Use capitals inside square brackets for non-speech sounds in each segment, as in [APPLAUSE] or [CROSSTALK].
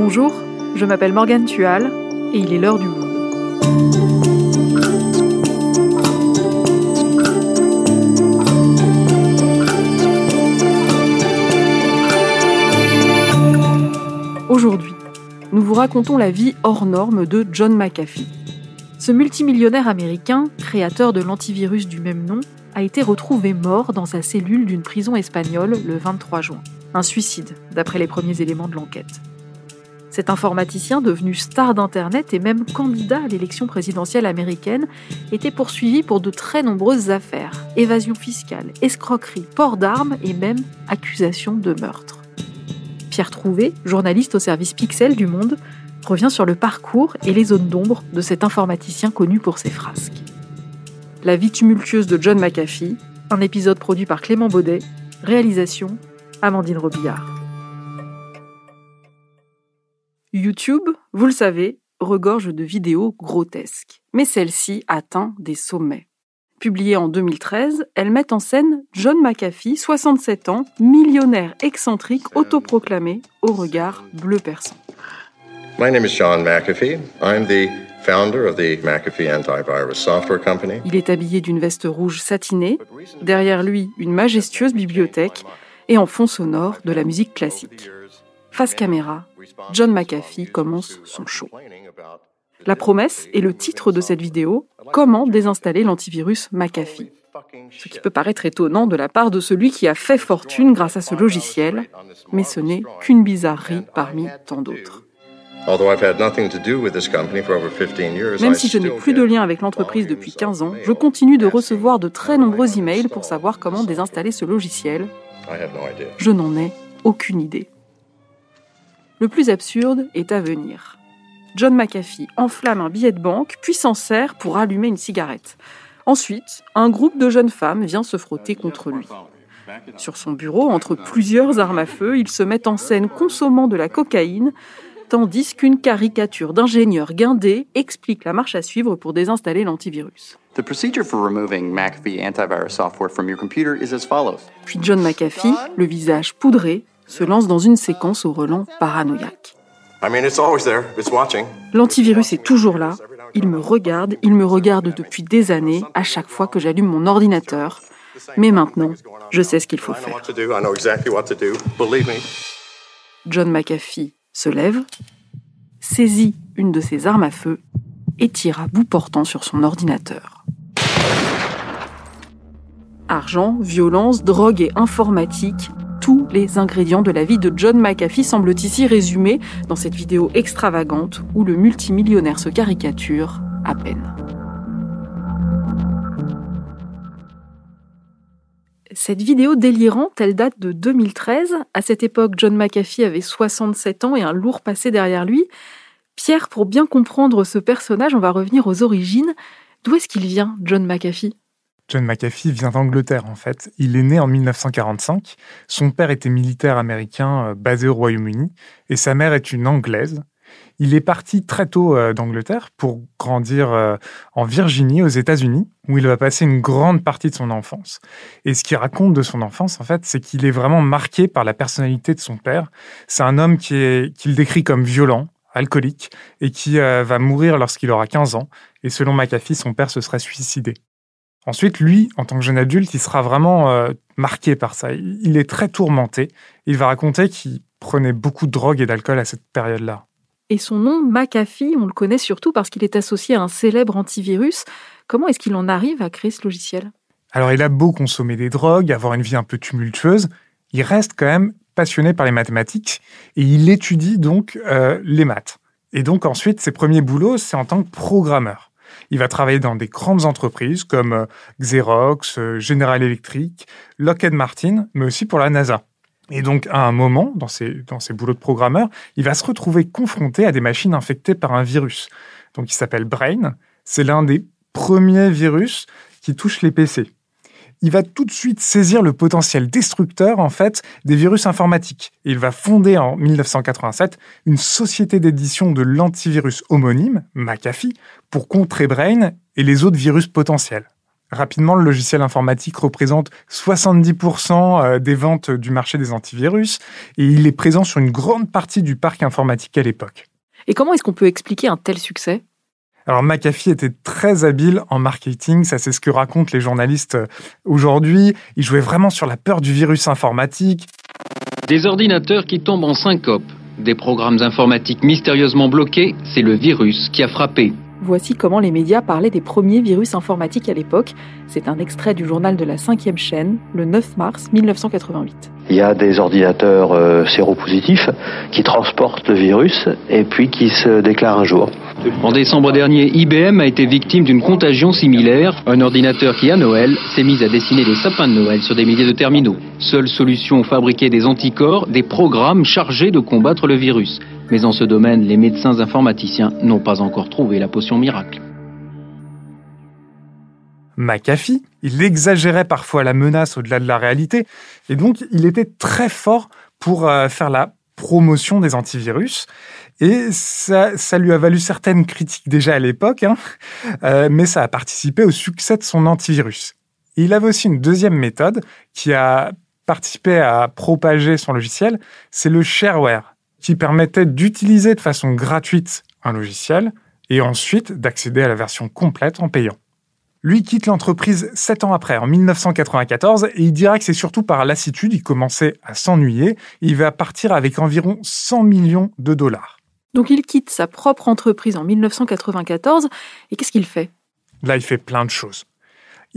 Bonjour, je m'appelle Morgane Tual et il est l'heure du monde. Aujourd'hui, nous vous racontons la vie hors norme de John McAfee. Ce multimillionnaire américain, créateur de l'antivirus du même nom, a été retrouvé mort dans sa cellule d'une prison espagnole le 23 juin. Un suicide, d'après les premiers éléments de l'enquête. Cet informaticien, devenu star d'Internet et même candidat à l'élection présidentielle américaine, était poursuivi pour de très nombreuses affaires évasion fiscale, escroquerie, port d'armes et même accusation de meurtre. Pierre Trouvé, journaliste au service Pixel du Monde, revient sur le parcours et les zones d'ombre de cet informaticien connu pour ses frasques. La vie tumultueuse de John McAfee, un épisode produit par Clément Baudet, réalisation Amandine Robillard. YouTube, vous le savez, regorge de vidéos grotesques, mais celle-ci atteint des sommets. Publiée en 2013, elle met en scène John McAfee, 67 ans, millionnaire excentrique autoproclamé au regard bleu perçant. My name is John McAfee. I'm the founder of the McAfee Antivirus Software Company. Il est habillé d'une veste rouge satinée, derrière lui une majestueuse bibliothèque et en fond sonore de la musique classique. Face caméra, John McAfee commence son show. La promesse est le titre de cette vidéo Comment désinstaller l'antivirus McAfee Ce qui peut paraître étonnant de la part de celui qui a fait fortune grâce à ce logiciel, mais ce n'est qu'une bizarrerie parmi tant d'autres. Même si je n'ai plus de lien avec l'entreprise depuis 15 ans, je continue de recevoir de très nombreux emails pour savoir comment désinstaller ce logiciel. Je n'en ai aucune idée. Le plus absurde est à venir. John McAfee enflamme un billet de banque, puis s'en sert pour allumer une cigarette. Ensuite, un groupe de jeunes femmes vient se frotter contre lui. Sur son bureau, entre plusieurs armes à feu, il se met en scène consommant de la cocaïne, tandis qu'une caricature d'ingénieur guindé explique la marche à suivre pour désinstaller l'antivirus. Puis John McAfee, le visage poudré, se lance dans une séquence au relent paranoïaque. L'antivirus est toujours là. Il me regarde, il me regarde depuis des années, à chaque fois que j'allume mon ordinateur. Mais maintenant, je sais ce qu'il faut faire. John McAfee se lève, saisit une de ses armes à feu et tire à bout portant sur son ordinateur. Argent, violence, drogue et informatique, tous les ingrédients de la vie de John McAfee semblent ici résumés dans cette vidéo extravagante où le multimillionnaire se caricature à peine. Cette vidéo délirante, elle date de 2013. À cette époque, John McAfee avait 67 ans et un lourd passé derrière lui. Pierre, pour bien comprendre ce personnage, on va revenir aux origines. D'où est-ce qu'il vient, John McAfee? John McAfee vient d'Angleterre en fait. Il est né en 1945. Son père était militaire américain euh, basé au Royaume-Uni et sa mère est une Anglaise. Il est parti très tôt euh, d'Angleterre pour grandir euh, en Virginie, aux États-Unis, où il va passer une grande partie de son enfance. Et ce qu'il raconte de son enfance, en fait, c'est qu'il est vraiment marqué par la personnalité de son père. C'est un homme qui est qu'il décrit comme violent, alcoolique, et qui va mourir lorsqu'il aura 15 ans. Et selon McAfee, son père se serait suicidé. Ensuite, lui, en tant que jeune adulte, il sera vraiment euh, marqué par ça. Il est très tourmenté. Il va raconter qu'il prenait beaucoup de drogue et d'alcool à cette période-là. Et son nom, McAfee, on le connaît surtout parce qu'il est associé à un célèbre antivirus. Comment est-ce qu'il en arrive à créer ce logiciel? Alors, il a beau consommer des drogues, avoir une vie un peu tumultueuse, il reste quand même passionné par les mathématiques et il étudie donc euh, les maths. Et donc ensuite, ses premiers boulots, c'est en tant que programmeur. Il va travailler dans des grandes entreprises comme euh, Xerox, euh, General Electric, Lockheed Martin, mais aussi pour la NASA. Et donc, à un moment, dans ses, dans ses boulots de programmeur, il va se retrouver confronté à des machines infectées par un virus. Donc, il s'appelle Brain. C'est l'un des premiers virus qui touche les PC il va tout de suite saisir le potentiel destructeur en fait des virus informatiques. il va fonder en 1987 une société d'édition de l'antivirus homonyme, McAfee, pour contrer Brain et les autres virus potentiels. Rapidement, le logiciel informatique représente 70% euh, des ventes du marché des antivirus et il est présent sur une grande partie du parc informatique à l'époque. Et comment est-ce qu'on peut expliquer un tel succès? Alors McAfee était très habile en marketing, ça c'est ce que racontent les journalistes euh, aujourd'hui. Il jouait vraiment sur la peur du virus informatique. Des ordinateurs qui tombent en syncope, des programmes informatiques mystérieusement bloqués, c'est le virus qui a frappé. Voici comment les médias parlaient des premiers virus informatiques à l'époque. C'est un extrait du journal de la 5 chaîne, le 9 mars 1988. Il y a des ordinateurs euh, séropositifs qui transportent le virus et puis qui se déclarent un jour. En décembre dernier, IBM a été victime d'une contagion similaire. Un ordinateur qui, à Noël, s'est mis à dessiner des sapins de Noël sur des milliers de terminaux. Seule solution, fabriquer des anticorps, des programmes chargés de combattre le virus. Mais en ce domaine, les médecins informaticiens n'ont pas encore trouvé la potion miracle. McAfee, il exagérait parfois la menace au-delà de la réalité, et donc il était très fort pour euh, faire la promotion des antivirus. Et ça, ça lui a valu certaines critiques déjà à l'époque, hein, euh, mais ça a participé au succès de son antivirus. il avait aussi une deuxième méthode qui a participé à propager son logiciel, c'est le shareware qui permettait d'utiliser de façon gratuite un logiciel et ensuite d'accéder à la version complète en payant. Lui quitte l'entreprise sept ans après, en 1994, et il dira que c'est surtout par lassitude, il commençait à s'ennuyer, il va partir avec environ 100 millions de dollars. Donc il quitte sa propre entreprise en 1994, et qu'est-ce qu'il fait? Là, il fait plein de choses.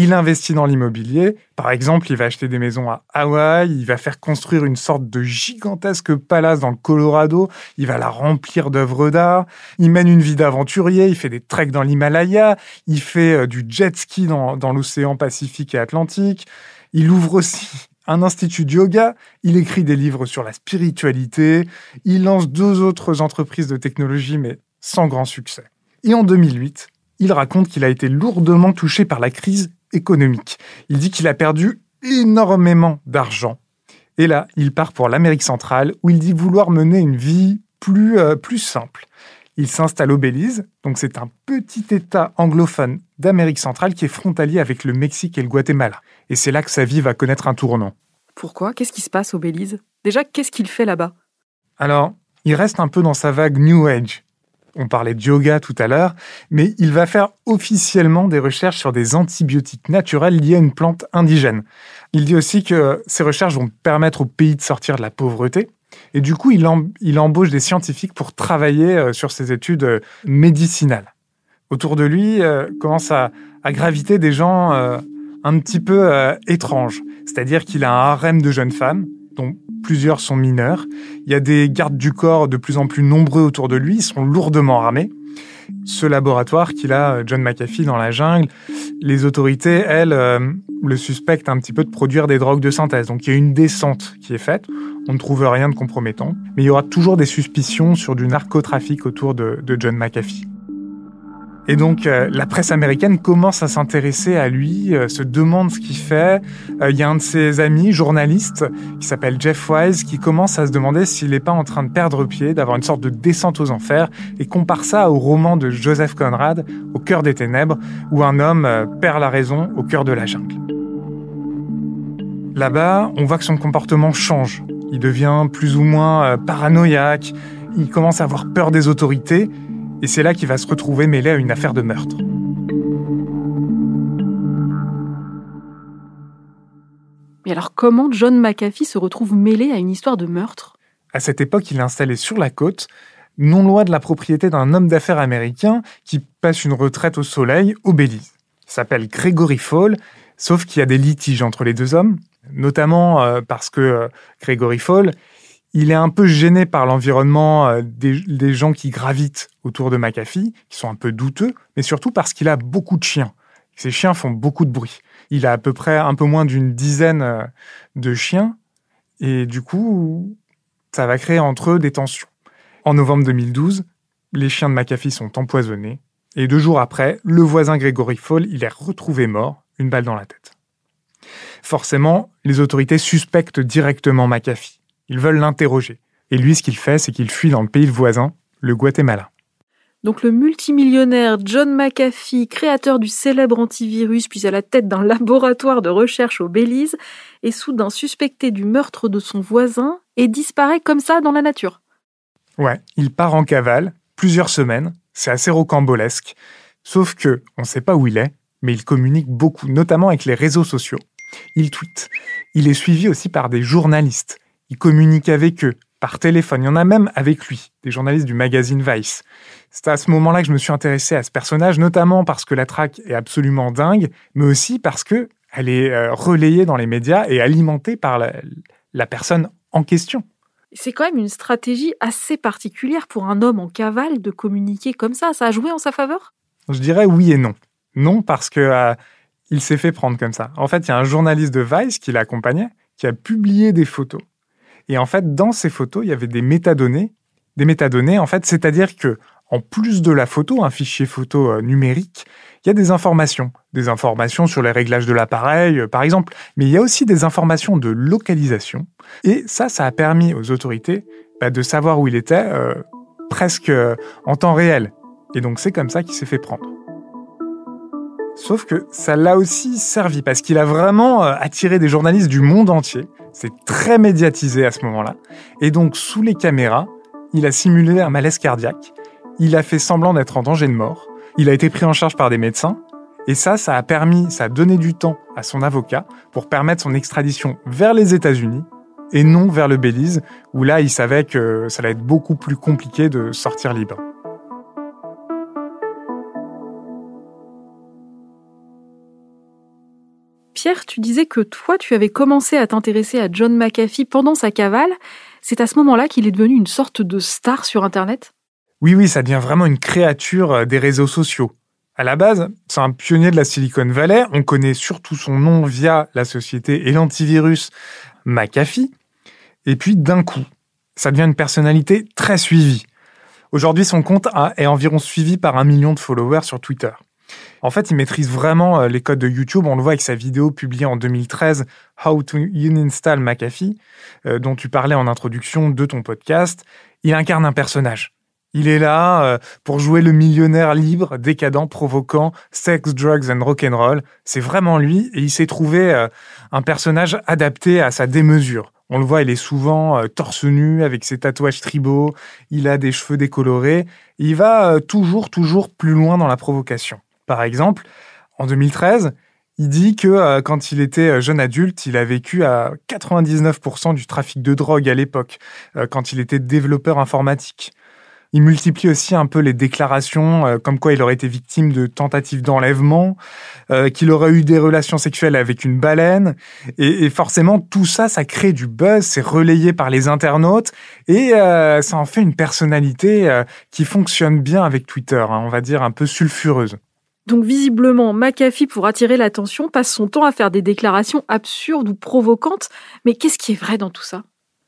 Il investit dans l'immobilier. Par exemple, il va acheter des maisons à Hawaï, il va faire construire une sorte de gigantesque palace dans le Colorado, il va la remplir d'œuvres d'art, il mène une vie d'aventurier, il fait des treks dans l'Himalaya, il fait euh, du jet ski dans, dans l'océan Pacifique et Atlantique, il ouvre aussi [LAUGHS] un institut de yoga, il écrit des livres sur la spiritualité, il lance deux autres entreprises de technologie, mais sans grand succès. Et en 2008, il raconte qu'il a été lourdement touché par la crise économique. Il dit qu'il a perdu énormément d'argent. Et là, il part pour l'Amérique centrale où il dit vouloir mener une vie plus, euh, plus simple. Il s'installe au Belize, donc c'est un petit État anglophone d'Amérique centrale qui est frontalier avec le Mexique et le Guatemala. Et c'est là que sa vie va connaître un tournant. Pourquoi? Qu'est-ce qui se passe au Belize? Déjà, qu'est-ce qu'il fait là-bas? Alors, il reste un peu dans sa vague New Age on parlait de yoga tout à l'heure, mais il va faire officiellement des recherches sur des antibiotiques naturels liés à une plante indigène. Il dit aussi que ces recherches vont permettre au pays de sortir de la pauvreté. Et du coup, il, embauche des scientifiques pour travailler euh, sur ces études euh, médicinales. Autour de lui euh, commencent à, graviter des gens un petit peu étranges. C'est-à-dire qu'il a un harem de jeunes femmes, dont plusieurs sont mineurs. Il y a des gardes du corps de plus en plus nombreux autour de lui, ils sont lourdement armés. Ce laboratoire qu'il a, John McAfee, dans la jungle, les autorités, elles, euh, le suspectent un petit peu de produire des drogues de synthèse. Donc il y a une descente qui est faite, on ne trouve rien de compromettant, mais il y aura toujours des suspicions sur du narcotrafic autour de John McAfee. Et donc euh, la presse américaine commence à s'intéresser à lui, euh, se demande ce qu'il fait. Euh, il y a un de ses amis, journaliste, qui s'appelle Jeff Wise, qui commence à se demander s'il n'est pas en train de perdre pied, d'avoir une sorte de descente aux enfers, et compare ça au roman de Joseph Conrad, Au cœur des ténèbres, où un homme perd la raison au cœur de la jungle. Là-bas, on voit que son comportement change. Il devient plus ou moins paranoïaque, il commence à avoir peur des autorités, et c'est là qu'il va se retrouver mêlé à une affaire de meurtre. Mais alors comment John McAfee se retrouve mêlé à une histoire de meurtre? À cette époque, il est installé sur la côte, non loin de la propriété d'un homme d'affaires américain qui passe une retraite au soleil au Belize. Il s'appelle Gregory Fall, sauf qu'il y a des litiges entre les deux hommes, notamment euh, parce que euh, Gregory Fall, il est un peu gêné par l'environnement euh, des, gens qui gravitent autour de McAfee, qui sont un peu douteux, mais surtout parce qu'il a beaucoup de chiens. Ces chiens font beaucoup de bruit. Il a à peu près un peu moins d'une dizaine euh, de chiens, et du coup, ça va créer entre eux des tensions. En novembre 2012, les chiens de McAfee sont empoisonnés, et deux jours après, le voisin Gregory Fall, il est retrouvé mort, une balle dans la tête. Forcément, les autorités suspectent directement McAfee. Ils veulent l'interroger. Et lui, ce qu'il fait, c'est qu'il fuit dans le pays voisin, le Guatemala. Donc le multimillionnaire John McAfee, créateur du célèbre antivirus, puis à la tête d'un [LAUGHS] laboratoire de recherche au Belize, est soudain suspecté du meurtre de son voisin et disparaît comme ça dans la nature. Ouais, il part en cavale, plusieurs semaines, c'est assez rocambolesque, sauf que on ne sait pas où il est, mais il communique beaucoup, notamment avec les réseaux sociaux. Il tweet. Il est suivi aussi par des journalistes. Il communique avec eux, par téléphone. Il y en a même avec lui, des journalistes du magazine Vice. C'est à ce moment-là que je me suis intéressé à ce personnage, notamment parce que la traque est absolument dingue, mais aussi parce que elle est euh, relayée dans les médias et alimentée par la, personne en question. C'est quand même une stratégie assez particulière pour un homme en cavale de communiquer comme ça. Ça a joué en sa faveur? Je dirais oui et non. Non parce que euh, il s'est fait prendre comme ça. En fait, il y a un journaliste de Vice qui l'accompagnait, qui a publié des photos et en fait, dans ces photos, il y avait des métadonnées. Des métadonnées, en fait, c'est-à-dire que en plus de la photo, un fichier photo euh, numérique, il y a des informations. Des informations sur les réglages de l'appareil, euh, par exemple. Mais il y a aussi des informations de localisation. Et ça, ça a permis aux autorités bah, de savoir où il était euh, presque en temps réel. Et donc, c'est comme ça qu'il s'est fait prendre. Sauf que ça l'a aussi servi parce qu'il a vraiment attiré des journalistes du monde entier. C'est très médiatisé à ce moment-là. Et donc, sous les caméras, il a simulé un malaise cardiaque. Il a fait semblant d'être en danger de mort. Il a été pris en charge par des médecins. Et ça, ça a permis, ça a donné du temps à son avocat pour permettre son extradition vers les États-Unis et non vers le Belize, où là, il savait que ça allait être beaucoup plus compliqué de sortir libre. Pierre, tu disais que toi, tu avais commencé à t'intéresser à John McAfee pendant sa cavale. C'est à ce moment-là qu'il est devenu une sorte de star sur Internet? Oui, oui, ça devient vraiment une créature euh, des réseaux sociaux. À la base, c'est un pionnier de la Silicon Valley. On connaît surtout son nom via la société et l'antivirus McAfee. Et puis, d'un coup, ça devient une personnalité très suivie. Aujourd'hui, son compte est environ suivi par un million de followers sur Twitter. En fait, il maîtrise vraiment euh, les codes de YouTube. On le voit avec sa vidéo publiée en 2013, How to Uninstall McAfee, euh, dont tu parlais en introduction de ton podcast. Il incarne un personnage. Il est là euh, pour jouer le millionnaire libre, décadent, provoquant, sex, drugs and rock'n'roll. C'est vraiment lui et il s'est trouvé un personnage adapté à sa démesure. On le voit, il est souvent torse nu avec ses tatouages tribaux, il a des cheveux décolorés, il va toujours, toujours plus loin dans la provocation. Par exemple, en 2013, il dit que euh, quand il était euh, jeune adulte, il a vécu à 99% du trafic de drogue à l'époque, euh, quand il était développeur informatique. Il multiplie aussi un peu les déclarations comme quoi il aurait été victime de tentatives d'enlèvement, qu'il aurait eu des relations sexuelles avec une baleine. Et, forcément, tout ça, ça crée du buzz, c'est relayé par les internautes et ça en fait une personnalité qui fonctionne bien avec Twitter, hein, on va dire un peu sulfureuse. Donc visiblement, McAfee, pour attirer l'attention, passe son temps à faire des déclarations absurdes ou provocantes. Mais qu'est-ce qui est vrai dans tout ça?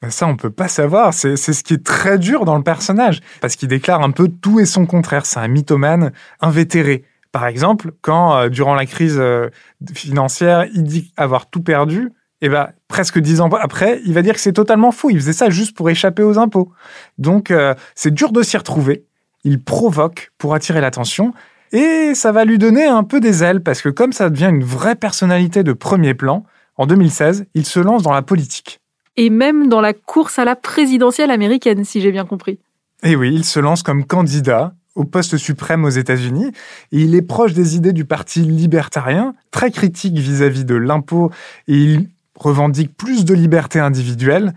Ben ça, on peut pas savoir. C'est ce qui est très dur dans le personnage, parce qu'il déclare un peu tout et son contraire. C'est un mythomane invétéré. Par exemple, quand, euh, durant la crise euh, financière, il dit avoir tout perdu, et eh ben, presque dix ans après, il va dire que c'est totalement faux. Il faisait ça juste pour échapper aux impôts. Donc, euh, c'est dur de s'y retrouver. Il provoque pour attirer l'attention. Et ça va lui donner un peu des ailes parce que comme ça devient une vraie personnalité de premier plan, en 2016, il se lance dans la politique. Et même dans la course à la présidentielle américaine, si j'ai bien compris. Et oui, il se lance comme candidat au poste suprême aux États-Unis. Et il est proche des idées du Parti libertarien, très critique vis-à-vis de l'impôt, et il revendique plus de liberté individuelle.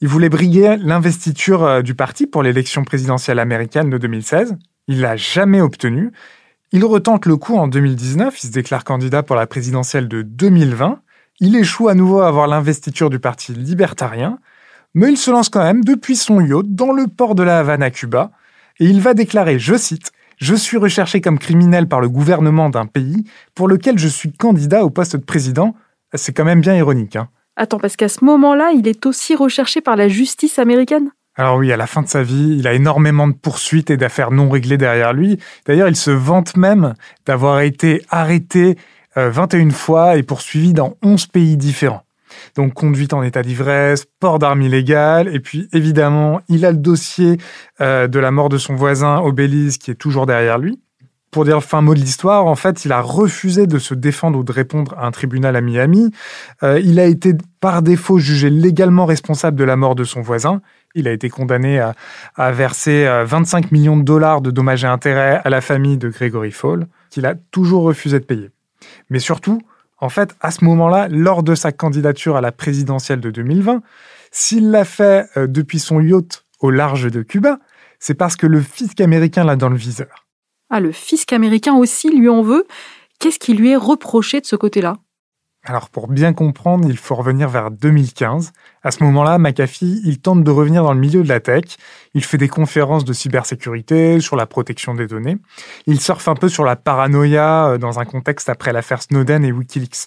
Il voulait briguer l'investiture euh, du parti pour l'élection présidentielle américaine de 2016. Il l'a jamais obtenu. Il retente le coup en 2019, il se déclare candidat pour la présidentielle de 2020. Il échoue à nouveau à avoir l'investiture du Parti libertarien, mais il se lance quand même depuis son yacht dans le port de la Havane à Cuba, et il va déclarer, je cite, Je suis recherché comme criminel par le gouvernement d'un pays pour lequel je suis candidat au poste de président. C'est quand même bien ironique. Hein. Attends, parce qu'à ce moment-là, il est aussi recherché par la justice américaine? Alors oui, à la fin de sa vie, il a énormément de poursuites et d'affaires non réglées derrière lui. D'ailleurs, il se vante même d'avoir été arrêté 21 euh, fois et poursuivi dans 11 pays différents. Donc conduite en état d'ivresse, port d'armes illégales, et puis évidemment, il a le dossier euh, de la mort de son voisin Belize qui est toujours derrière lui. Pour dire le fin mot de l'histoire, en fait, il a refusé de se défendre ou de répondre à un tribunal à Miami. Euh, il a été par défaut jugé légalement responsable de la mort de son voisin. Il a été condamné à, verser 25 euh, millions de dollars de dommages et intérêts à la famille de Gregory Fall, qu'il a toujours refusé de payer. Mais surtout, en fait, à ce moment-là, lors de sa candidature à la présidentielle de 2020, s'il l'a fait euh, depuis son yacht au large de Cuba, c'est parce que le fisc américain l'a dans le viseur. Ah, le fisc américain aussi lui en veut. Qu'est-ce qui lui est reproché de ce côté-là? Alors pour bien comprendre, il faut revenir vers 2015. À ce moment-là, McAfee, il tente de revenir dans le milieu de la tech. Il fait des conférences de cybersécurité sur la protection des données. Il surfe un peu sur la paranoïa euh, dans un contexte après l'affaire Snowden et Wikileaks.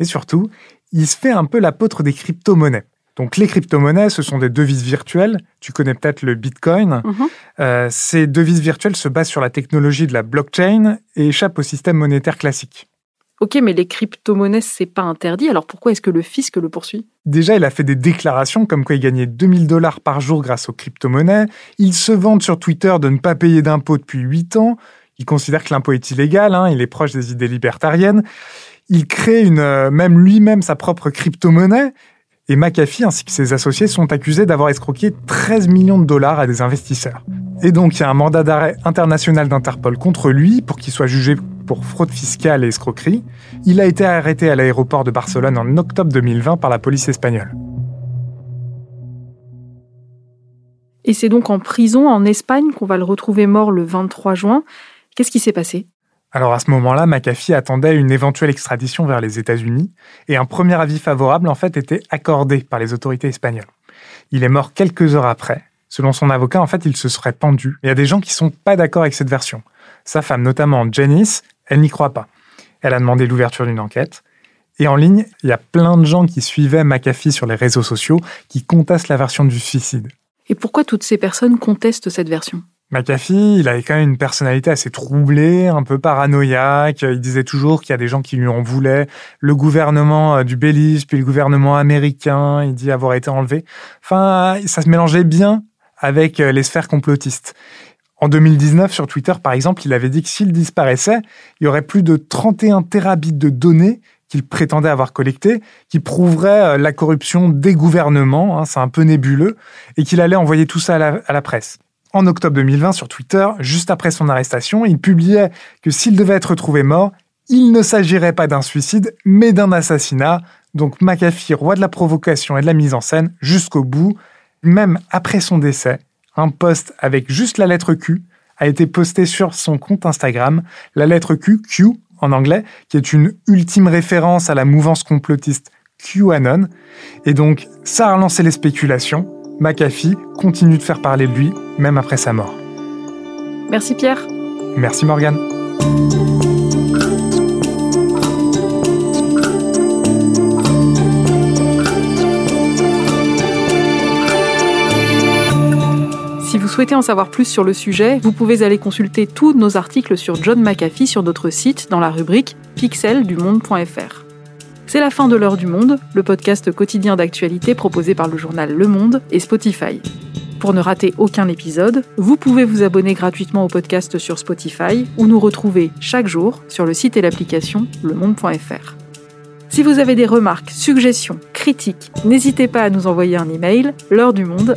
Et surtout, il se fait un peu l'apôtre des crypto-monnaies. Donc les crypto-monnaies, ce sont des devises virtuelles. Tu connais peut-être le Bitcoin. Mhm. Euh, ces devises virtuelles se basent sur la technologie de la blockchain et échappent au système monétaire classique. Ok, mais les crypto-monnaies, c'est pas interdit, alors pourquoi est-ce que le fisc le poursuit? Déjà, il a fait des déclarations comme quoi il gagnait 2000 dollars par jour grâce aux crypto-monnaies. Il se vante sur Twitter de ne pas payer d'impôts depuis 8 ans. Il considère que l'impôt est illégal, hein, il est proche des idées libertariennes. Il crée euh, même lui-même sa propre crypto-monnaie. Et McAfee ainsi que ses associés sont accusés d'avoir escroqué 13 millions de dollars à des investisseurs. Et donc, il y a un mandat d'arrêt international d'Interpol contre lui pour qu'il soit jugé pour fraude fiscale et escroquerie. Il a été arrêté à l'aéroport de Barcelone en octobre 2020 par la police espagnole. Et c'est donc en prison en Espagne qu'on va le retrouver mort le 23 juin. Qu'est-ce qui s'est passé? Alors à ce moment-là, McAfee attendait une éventuelle extradition vers les États-Unis et un premier avis favorable en fait était accordé par les autorités espagnoles. Il est mort quelques heures après. Selon son avocat, en fait, il se serait pendu. Il y a des gens qui sont pas d'accord avec cette version. Sa femme, notamment Janice, elle n'y croit pas. Elle a demandé l'ouverture d'une enquête. Et en ligne, il y a plein de gens qui suivaient McAfee sur les réseaux sociaux qui contestent la version du suicide. Et pourquoi toutes ces personnes contestent cette version? McAfee, il avait quand même une personnalité assez troublée, un peu paranoïaque. Il disait toujours qu'il y a des gens qui lui en voulaient. Le gouvernement euh, du Belize, puis le gouvernement américain, il dit avoir été enlevé. Enfin, ça se mélangeait bien avec euh, les sphères complotistes. En 2019, sur Twitter, par exemple, il avait dit que s'il disparaissait, il y aurait plus de 31 terabits de données qu'il prétendait avoir collectées, qui prouveraient euh, la corruption des gouvernements, hein, c'est un peu nébuleux, et qu'il allait envoyer tout ça à la, presse. En octobre 2020, sur Twitter, juste après son arrestation, il publiait que s'il devait être retrouvé mort, il ne s'agirait pas d'un suicide, mais d'un assassinat. Donc McAfee, roi de la provocation et de la mise en scène, jusqu'au bout, même après son décès, un post avec juste la lettre Q a été posté sur son compte Instagram, la lettre Q, Q en anglais, qui est une ultime référence à la mouvance complotiste QAnon. Et donc, ça a relancé les spéculations. McAfee continue de faire parler de lui, même après sa mort. Merci Pierre. Merci Morgane. Souhaitez en savoir plus sur le sujet, vous pouvez aller consulter tous nos articles sur John McAfee sur notre site dans la rubrique pixeldumonde.fr. C'est la fin de l'heure du monde, le podcast quotidien d'actualité proposé par le journal Le Monde et Spotify. Pour ne rater aucun épisode, vous pouvez vous abonner gratuitement au podcast sur Spotify ou nous retrouver chaque jour sur le site et l'application lemonde.fr. Si vous avez des remarques, suggestions, critiques, n'hésitez pas à nous envoyer un email l'heure du monde